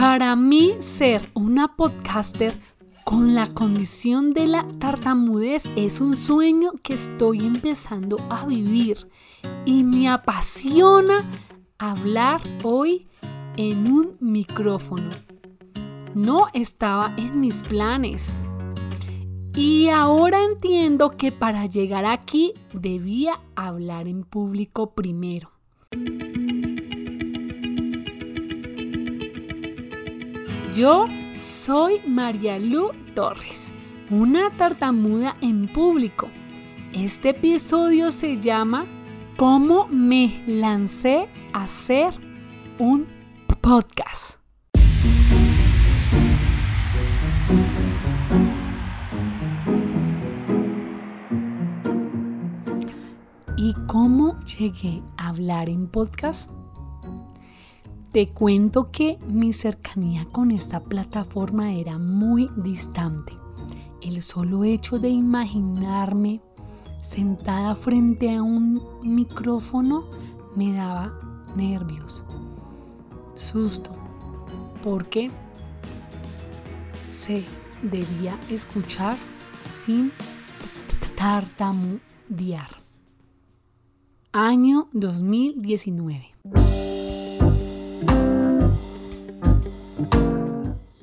Para mí ser una podcaster con la condición de la tartamudez es un sueño que estoy empezando a vivir y me apasiona hablar hoy en un micrófono. No estaba en mis planes. Y ahora entiendo que para llegar aquí debía hablar en público primero. Yo soy María Lu Torres, una tartamuda en público. Este episodio se llama ¿Cómo me lancé a hacer un podcast? ¿Y cómo llegué a hablar en podcast? Te cuento que mi cercanía con esta plataforma era muy distante. El solo hecho de imaginarme sentada frente a un micrófono me daba nervios, susto, porque se debía escuchar sin tartamudear. Año 2019.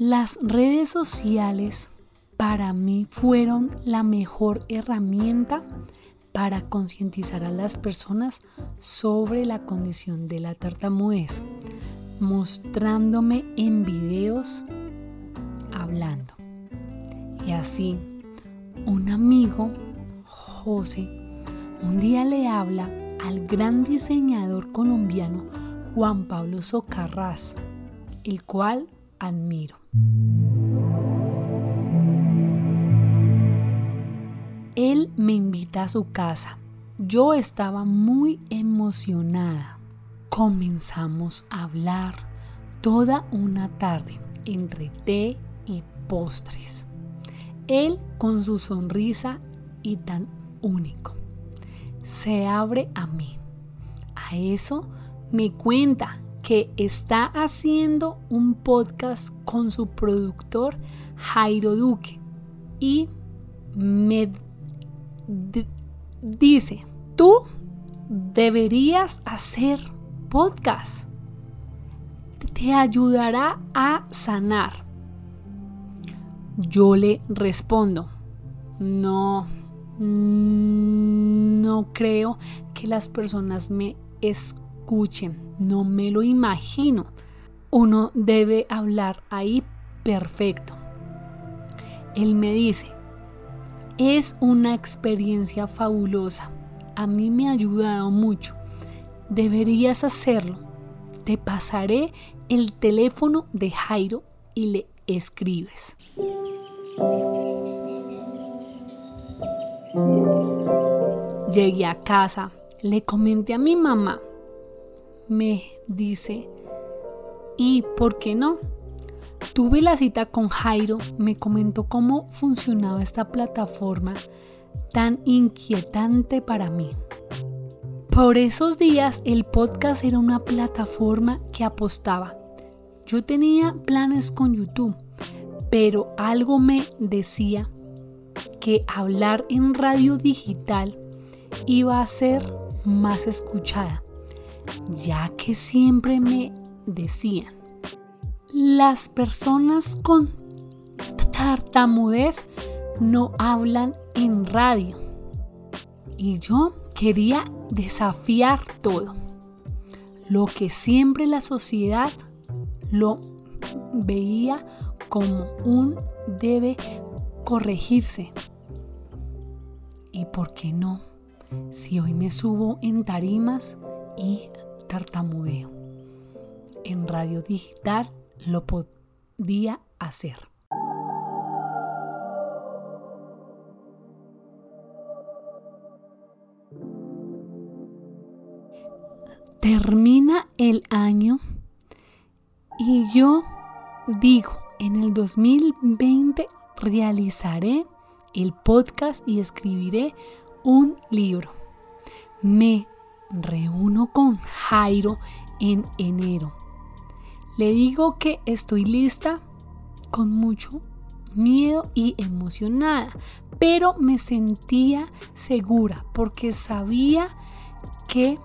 Las redes sociales para mí fueron la mejor herramienta para concientizar a las personas sobre la condición de la tartamudez, mostrándome en videos hablando. Y así, un amigo, José, un día le habla al gran diseñador colombiano Juan Pablo Socarrás, el cual admiro. Él me invita a su casa. Yo estaba muy emocionada. Comenzamos a hablar toda una tarde entre té y postres. Él con su sonrisa y tan único. Se abre a mí. A eso me cuenta que está haciendo un podcast con su productor Jairo Duque y me dice, tú deberías hacer podcast. Te ayudará a sanar. Yo le respondo, no, no creo que las personas me escuchen no me lo imagino. Uno debe hablar ahí perfecto. Él me dice, es una experiencia fabulosa. A mí me ha ayudado mucho. Deberías hacerlo. Te pasaré el teléfono de Jairo y le escribes. Llegué a casa, le comenté a mi mamá me dice, ¿y por qué no? Tuve la cita con Jairo, me comentó cómo funcionaba esta plataforma tan inquietante para mí. Por esos días el podcast era una plataforma que apostaba. Yo tenía planes con YouTube, pero algo me decía que hablar en radio digital iba a ser más escuchada ya que siempre me decían, las personas con tartamudez no hablan en radio. Y yo quería desafiar todo. Lo que siempre la sociedad lo veía como un debe corregirse. ¿Y por qué no? Si hoy me subo en tarimas y tartamudeo. En radio digital lo podía hacer. Termina el año y yo digo, en el 2020 realizaré el podcast y escribiré un libro. Me reúno con Jairo en enero. Le digo que estoy lista con mucho miedo y emocionada, pero me sentía segura porque sabía que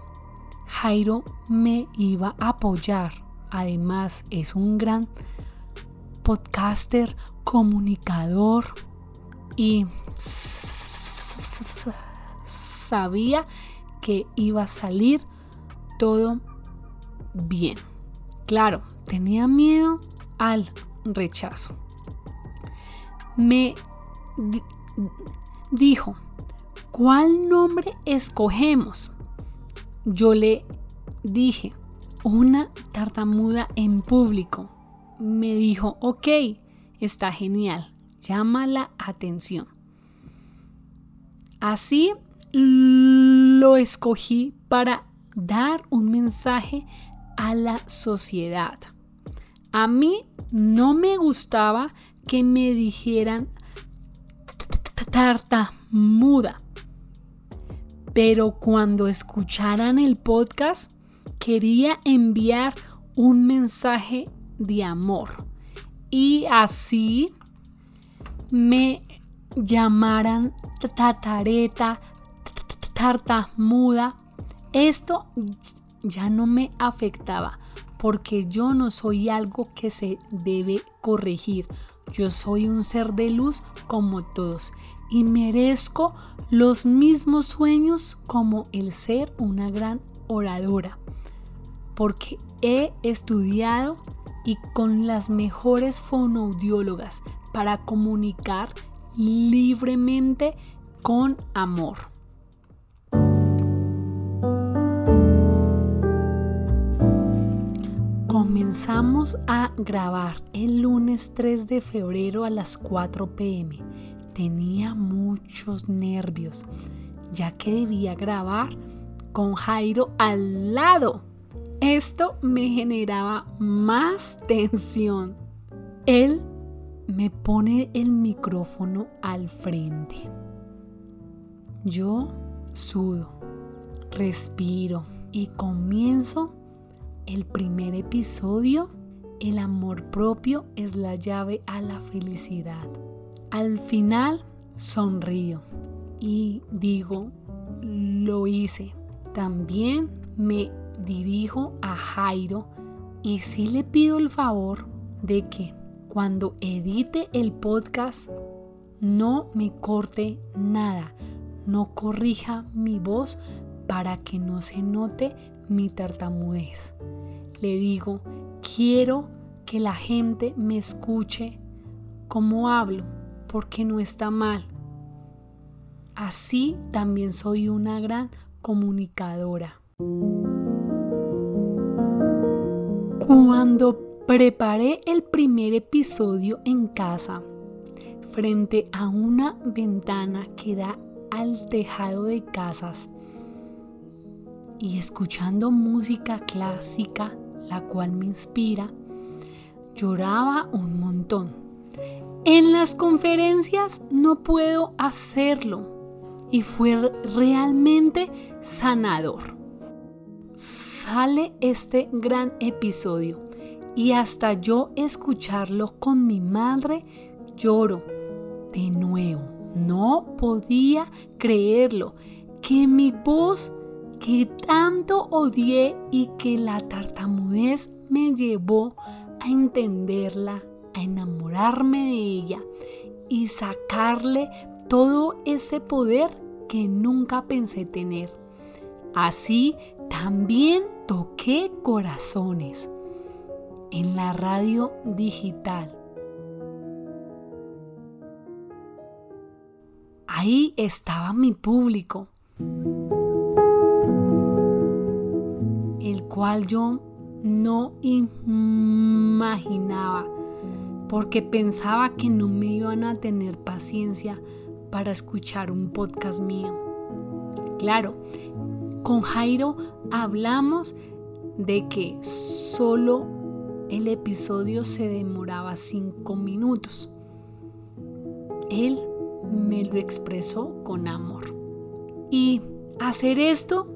Jairo me iba a apoyar. Además, es un gran podcaster, comunicador y sabía que iba a salir todo bien. Claro, tenía miedo al rechazo. Me dijo, ¿cuál nombre escogemos? Yo le dije, una tartamuda en público. Me dijo, ok, está genial, llama la atención. Así lo escogí para dar un mensaje a la sociedad. A mí no me gustaba que me dijeran tartamuda. Pero cuando escucharan el podcast, quería enviar un mensaje de amor. Y así me llamaran tatareta, tartamuda. Esto ya no me afectaba porque yo no soy algo que se debe corregir. Yo soy un ser de luz como todos y merezco los mismos sueños como el ser una gran oradora. Porque he estudiado y con las mejores fonoaudiólogas para comunicar libremente con amor. Comenzamos a grabar el lunes 3 de febrero a las 4 pm. Tenía muchos nervios, ya que debía grabar con Jairo al lado. Esto me generaba más tensión. Él me pone el micrófono al frente. Yo sudo, respiro y comienzo el primer episodio, el amor propio es la llave a la felicidad. Al final sonrío y digo, lo hice. También me dirijo a Jairo y sí le pido el favor de que cuando edite el podcast no me corte nada, no corrija mi voz para que no se note mi tartamudez. Le digo, quiero que la gente me escuche como hablo, porque no está mal. Así también soy una gran comunicadora. Cuando preparé el primer episodio en casa, frente a una ventana que da al tejado de casas, y escuchando música clásica, la cual me inspira, lloraba un montón. En las conferencias no puedo hacerlo y fue realmente sanador. Sale este gran episodio y hasta yo escucharlo con mi madre lloro de nuevo. No podía creerlo que mi voz que tanto odié y que la tartamudez me llevó a entenderla, a enamorarme de ella y sacarle todo ese poder que nunca pensé tener. Así también toqué corazones en la radio digital. Ahí estaba mi público cual yo no imaginaba porque pensaba que no me iban a tener paciencia para escuchar un podcast mío. Claro, con Jairo hablamos de que solo el episodio se demoraba cinco minutos. Él me lo expresó con amor. Y hacer esto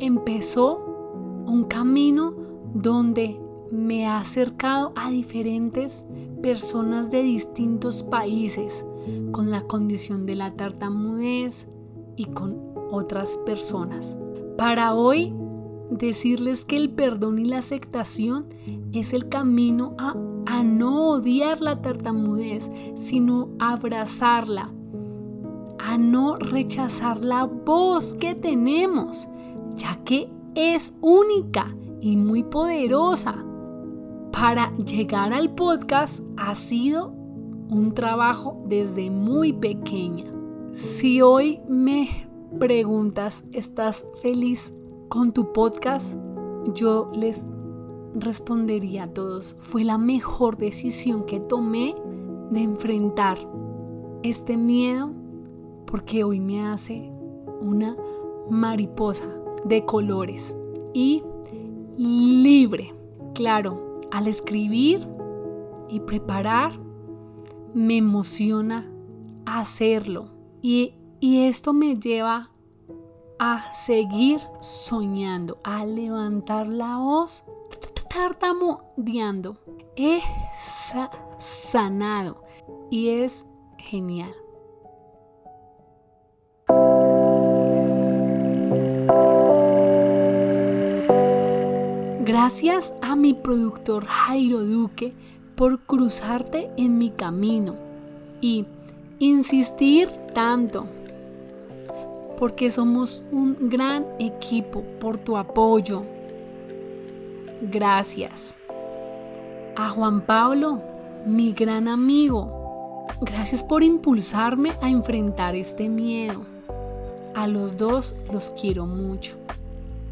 empezó un camino donde me ha acercado a diferentes personas de distintos países con la condición de la tartamudez y con otras personas. Para hoy, decirles que el perdón y la aceptación es el camino a, a no odiar la tartamudez, sino abrazarla, a no rechazar la voz que tenemos, ya que es única y muy poderosa. Para llegar al podcast ha sido un trabajo desde muy pequeña. Si hoy me preguntas, ¿estás feliz con tu podcast? Yo les respondería a todos, fue la mejor decisión que tomé de enfrentar este miedo porque hoy me hace una mariposa de colores y libre. Claro, al escribir y preparar, me emociona hacerlo. Y, y esto me lleva a seguir soñando, a levantar la voz tartamudeando. Es sanado y es genial. Gracias a mi productor Jairo Duque por cruzarte en mi camino y insistir tanto, porque somos un gran equipo por tu apoyo. Gracias. A Juan Pablo, mi gran amigo, gracias por impulsarme a enfrentar este miedo. A los dos los quiero mucho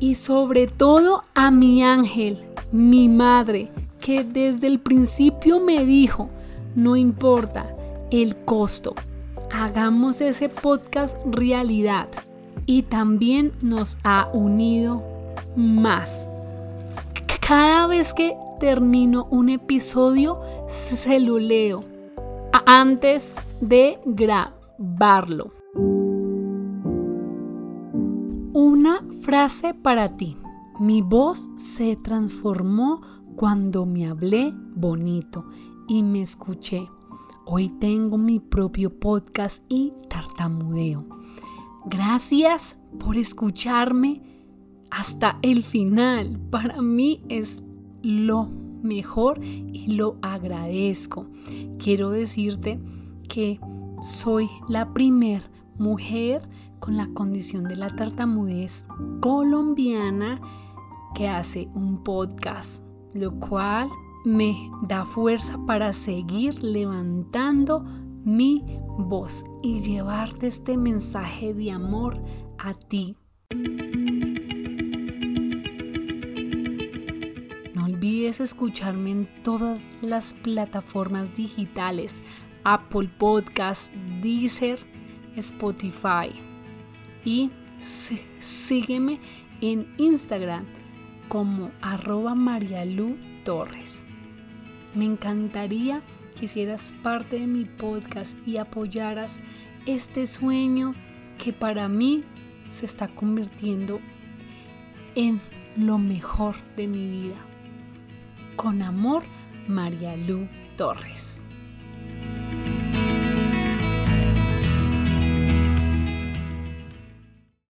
y sobre todo a mi ángel, mi madre, que desde el principio me dijo, no importa el costo, hagamos ese podcast realidad y también nos ha unido más. Cada vez que termino un episodio, se lo leo antes de grabarlo. Frase para ti. Mi voz se transformó cuando me hablé bonito y me escuché. Hoy tengo mi propio podcast y tartamudeo. Gracias por escucharme hasta el final. Para mí es lo mejor y lo agradezco. Quiero decirte que soy la primer mujer con la condición de la tartamudez colombiana que hace un podcast, lo cual me da fuerza para seguir levantando mi voz y llevarte este mensaje de amor a ti. No olvides escucharme en todas las plataformas digitales, Apple Podcast, Deezer, Spotify y sígueme en Instagram como arroba Marialu Torres. Me encantaría que hicieras parte de mi podcast y apoyaras este sueño que para mí se está convirtiendo en lo mejor de mi vida. Con amor, Marialu Torres.